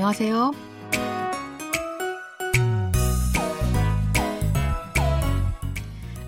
안녕하세요.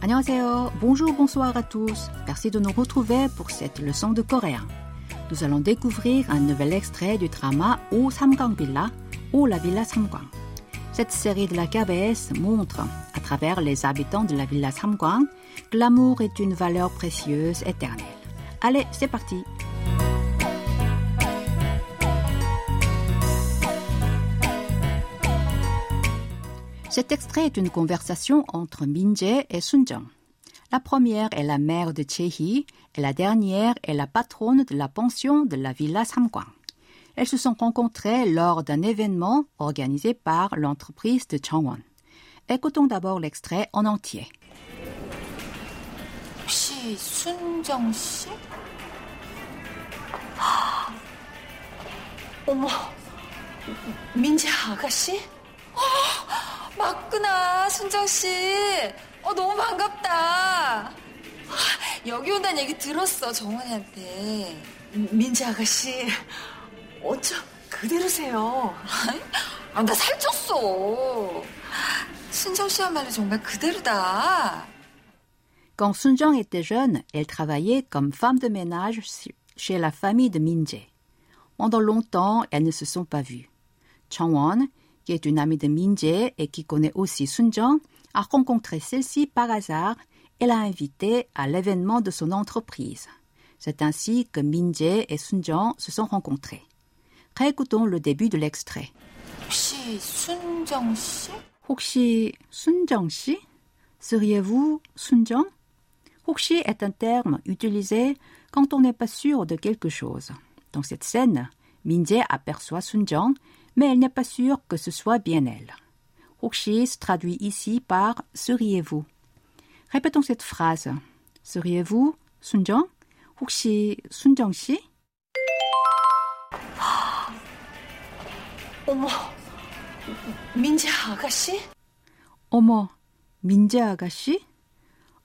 안녕하세요. Bonjour, bonsoir à tous. Merci de nous retrouver pour cette leçon de coréen. Nous allons découvrir un nouvel extrait du drama O Samgang Villa ou la Villa Samgang. Cette série de la KBS montre, à travers les habitants de la Villa Samgang, que l'amour est une valeur précieuse éternelle. Allez, c'est parti. Cet extrait est une conversation entre Minje et Sunjong. La première est la mère de Chehi et la dernière est la patronne de la pension de la villa Samgwang. Elles se sont rencontrées lors d'un événement organisé par l'entreprise de Changwon. Écoutons d'abord l'extrait en entier. 혹시 순정 씨? 어머, 민재 아가씨? 어, 맞구나, 순정 씨. 어, 너무 반갑다. 여기 온다는 얘기 들었어, 정원이한테. 민지 아가씨, 어쩜 그대로세요. 아, 나 살쪘어. 순정 씨야말로 정말 그대로다. Quand Sunjong était jeune, elle travaillait comme femme de ménage chez la famille de Minje. Pendant longtemps, elles ne se sont pas vues. Changwon, qui est une amie de Minje et qui connaît aussi Sunjong, a rencontré celle-ci par hasard et l'a invitée à l'événement de son entreprise. C'est ainsi que Minje et Sunjong se sont rencontrés. Réécoutons le début de l'extrait. 혹시 순정 씨? 혹시 순정 씨? Seriez-vous Sunjong? 혹시 est un terme utilisé quand on n'est pas sûr de quelque chose. Dans cette scène, Minje aperçoit Sunjong, mais elle n'est pas sûre que ce soit bien elle. 혹시 se traduit ici par seriez-vous. Répétons cette phrase. Seriez-vous Sunjong? 혹시 순정 씨? 어머, 민지 아가씨? 어머, 민재 아가씨?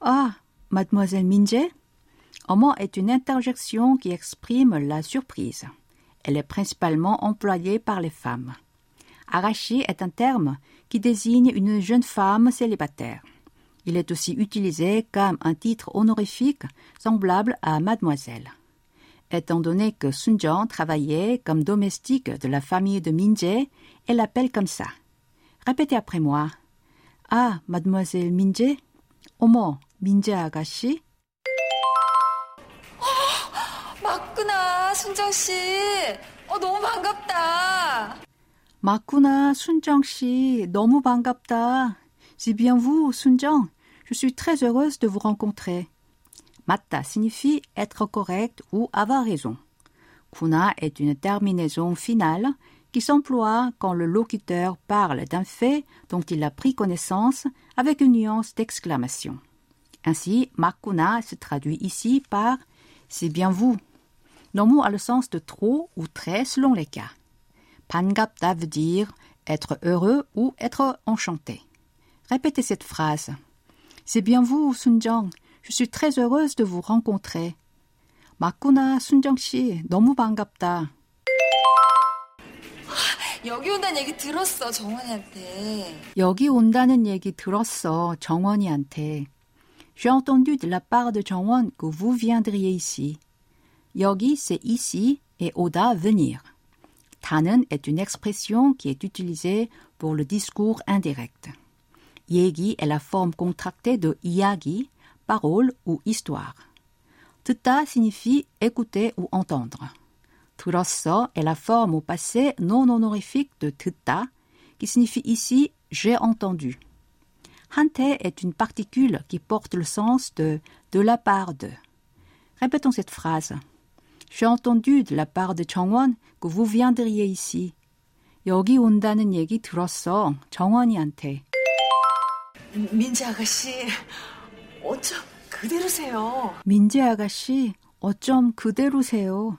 Ah, mademoiselle Minje? Omo est une interjection qui exprime la surprise. Elle est principalement employée par les femmes. Arashi est un terme qui désigne une jeune femme célibataire. Il est aussi utilisé comme un titre honorifique semblable à mademoiselle. Étant donné que Sunjan travaillait comme domestique de la famille de Minje, elle l'appelle comme ça. Répétez après moi. Ah, mademoiselle Minje? Omo, Minje Agashi. 맞구나, 순정 씨. 어, 너무 반갑다. 맞구나, 순정 씨. 너무 반갑다. C'est bien vous, Sunjong. Je suis très heureuse de vous rencontrer. Matta signifie être correct ou avoir raison. Kuna est une terminaison finale qui s'emploie quand le locuteur parle d'un fait dont il a pris connaissance avec une nuance d'exclamation. Ainsi, Makuna se traduit ici par c'est bien vous. Nomu a le sens de trop ou très selon les cas. Pangapta veut dire être heureux ou être enchanté. Répétez cette phrase. C'est bien vous, Sunjong. Je suis très heureuse de vous rencontrer. 맞구나, 순정 씨. 너무 반갑다. 여기 온다는 얘기 들었어, 정원이한테. 여기 온다는 얘기 들었어, 정원이한테. J'ai entendu de la part de Jongwon que vous viendriez ici. Yogi, c'est ici et Oda, venir. Tanen est une expression qui est utilisée pour le discours indirect. Yegi est la forme contractée de yagi, parole ou histoire. Tuta signifie écouter ou entendre. Turosso est la forme au passé non honorifique de tuta, qui signifie ici j'ai entendu. Hante est une particule qui porte le sens de de la part de. Répétons cette phrase. J'ai entendu de la part de 정원 que vous viendriez ici. 여기 온다는 얘기 들었어, 정원이한테. 민지 아가씨, 어쩜 그대로세요. 민재 아가씨, 어쩜 그대로세요.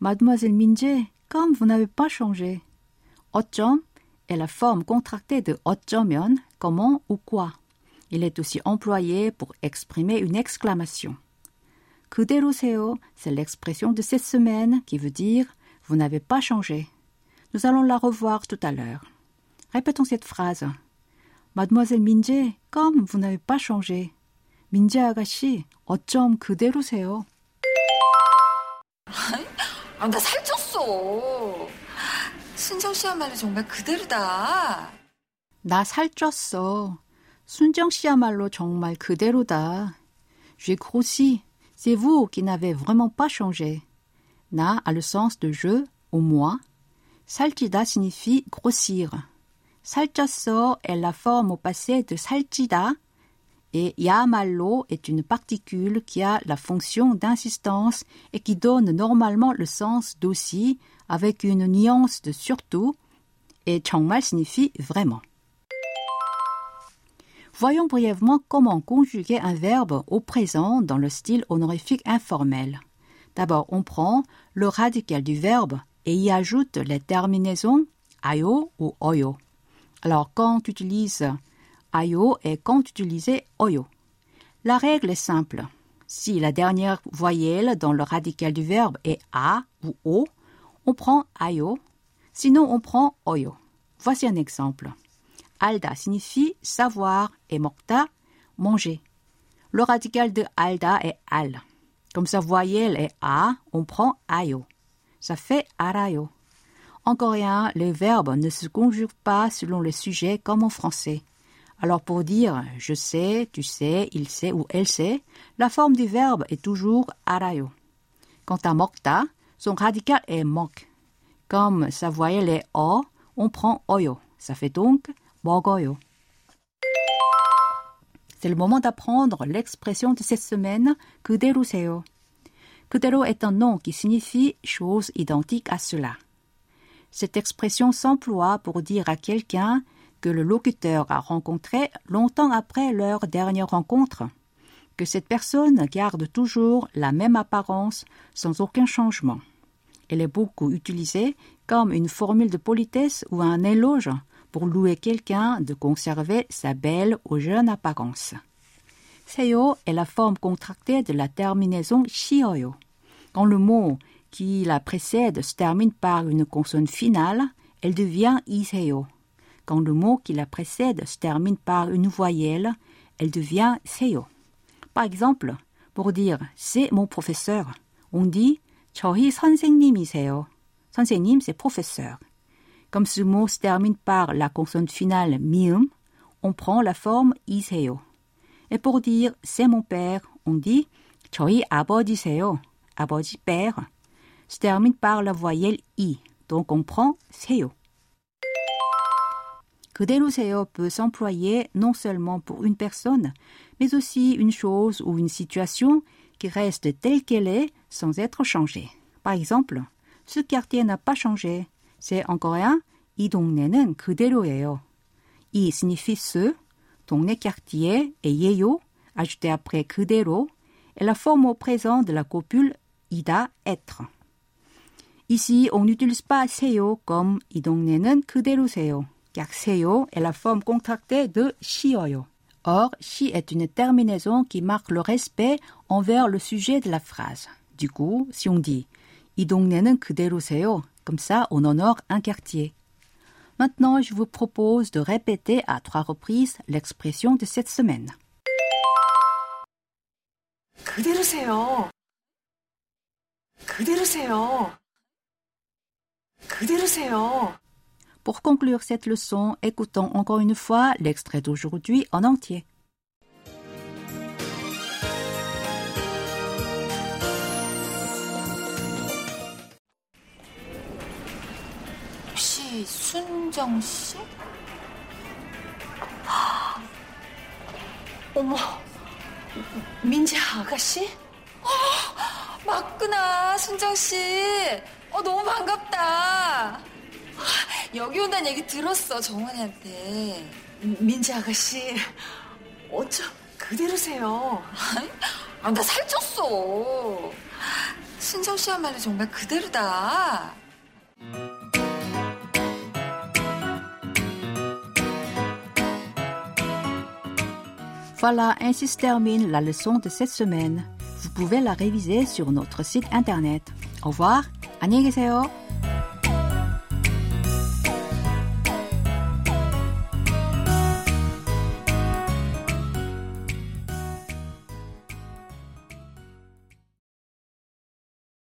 Mademoiselle Minje, comme vous n'avez pas changé. 어쩜 est la forme contractée de 어쩌면, comment ou quoi. Il est aussi employé pour exprimer une exclamation. 그대로세요, c'est l'expression de cette semaine qui veut dire vous n'avez pas changé. Nous allons la revoir tout à l'heure. Répétons cette phrase. Mademoiselle Minje, comme vous n'avez pas changé. 민재 아가씨, 어쩜 그대로세요? 아, 나 살쪘어. 순정 씨야말로 정말 그대로다. 나 살쪘어. 순정 씨야말로 정말 그대로다. J'ai grossi. C'est vous qui n'avez vraiment pas changé. Na a le sens de je ou moi. Saltida signifie grossir. Saltasso est la forme au passé de saltida et Yamalo est une particule qui a la fonction d'insistance et qui donne normalement le sens d'aussi avec une nuance de surtout et changmal signifie vraiment. Voyons brièvement comment conjuguer un verbe au présent dans le style honorifique informel. D'abord, on prend le radical du verbe et y ajoute les terminaisons ayo ou oyo. Alors, quand tu utilises ayo et quand tu utilises oyo. La règle est simple. Si la dernière voyelle dans le radical du verbe est a ou o, on prend ayo, sinon on prend oyo. Voici un exemple. Alda signifie savoir et mokta, manger. Le radical de alda est al. Comme sa voyelle est a, on prend ayo. Ça fait arayo. En coréen, les verbes ne se conjuguent pas selon le sujet comme en français. Alors pour dire je sais, tu sais, il sait ou elle sait, la forme du verbe est toujours arayo. Quant à mokta, son radical est mok. Comme sa voyelle est o, on prend oyo. Ça fait donc 먹어요. C'est le moment d'apprendre l'expression de cette semaine 그대로세요. 그대로 est un nom qui signifie chose identique à cela. Cette expression s'emploie pour dire à quelqu'un que le locuteur a rencontré longtemps après leur dernière rencontre, que cette personne garde toujours la même apparence sans aucun changement. Elle est beaucoup utilisée comme une formule de politesse ou un éloge pour louer quelqu'un de conserver sa belle ou jeune apparence. Seyo est la forme contractée de la terminaison shioyo. Quand le mot qui la précède se termine par une consonne finale, elle devient iseyo. Quand le mot qui la précède se termine par une voyelle, elle devient seyo. Par exemple, pour dire c'est mon professeur, on dit 저희 선생님이세요. 선생님, c'est professeur. Comme ce mot se termine par la consonne finale mium, on prend la forme iseyo. Et pour dire c'est mon père, on dit 저희 아버지세요. 아버지 père se termine par la voyelle i, donc on prend seyo. 그대로세요 peut s'employer non seulement pour une personne, mais aussi une chose ou une situation qui reste telle qu'elle est sans être changée. Par exemple, ce quartier n'a pas changé. C'est en coréen 이 동네는 그대로예요. 이 signifie ce, 동네 quartier et 예요, ajouté après 그대로, est la forme au présent de la copule ida être. Ici, on n'utilise pas 세요 comme 이 동네는 그대로세요, car 세요 est la forme contractée de 쉬어요. Or, shi est une terminaison qui marque le respect envers le sujet de la phrase. Du coup, si on dit 이 동네는 그대로세요, comme ça, on honore un quartier. Maintenant, je vous propose de répéter à trois reprises l'expression de cette semaine. 그대로세요. 그대로세요. 그대로세요. Pour conclure cette leçon, écoutons encore une fois l'extrait d'aujourd'hui en entier. 순정 씨? 어머, 민재 아가씨? 맞구나, 순정 씨. 어, 너무 반갑다. 여기 온다는 얘기 들었어, 정원이한테. 민재 아가씨, 어쩜 그대로세요. 아, 나 살쪘어. 순정 씨야말로 정말 그대로다. Voilà, ainsi se termine la leçon de cette semaine. Vous pouvez la réviser sur notre site internet. Au revoir, 안녕히 계세요.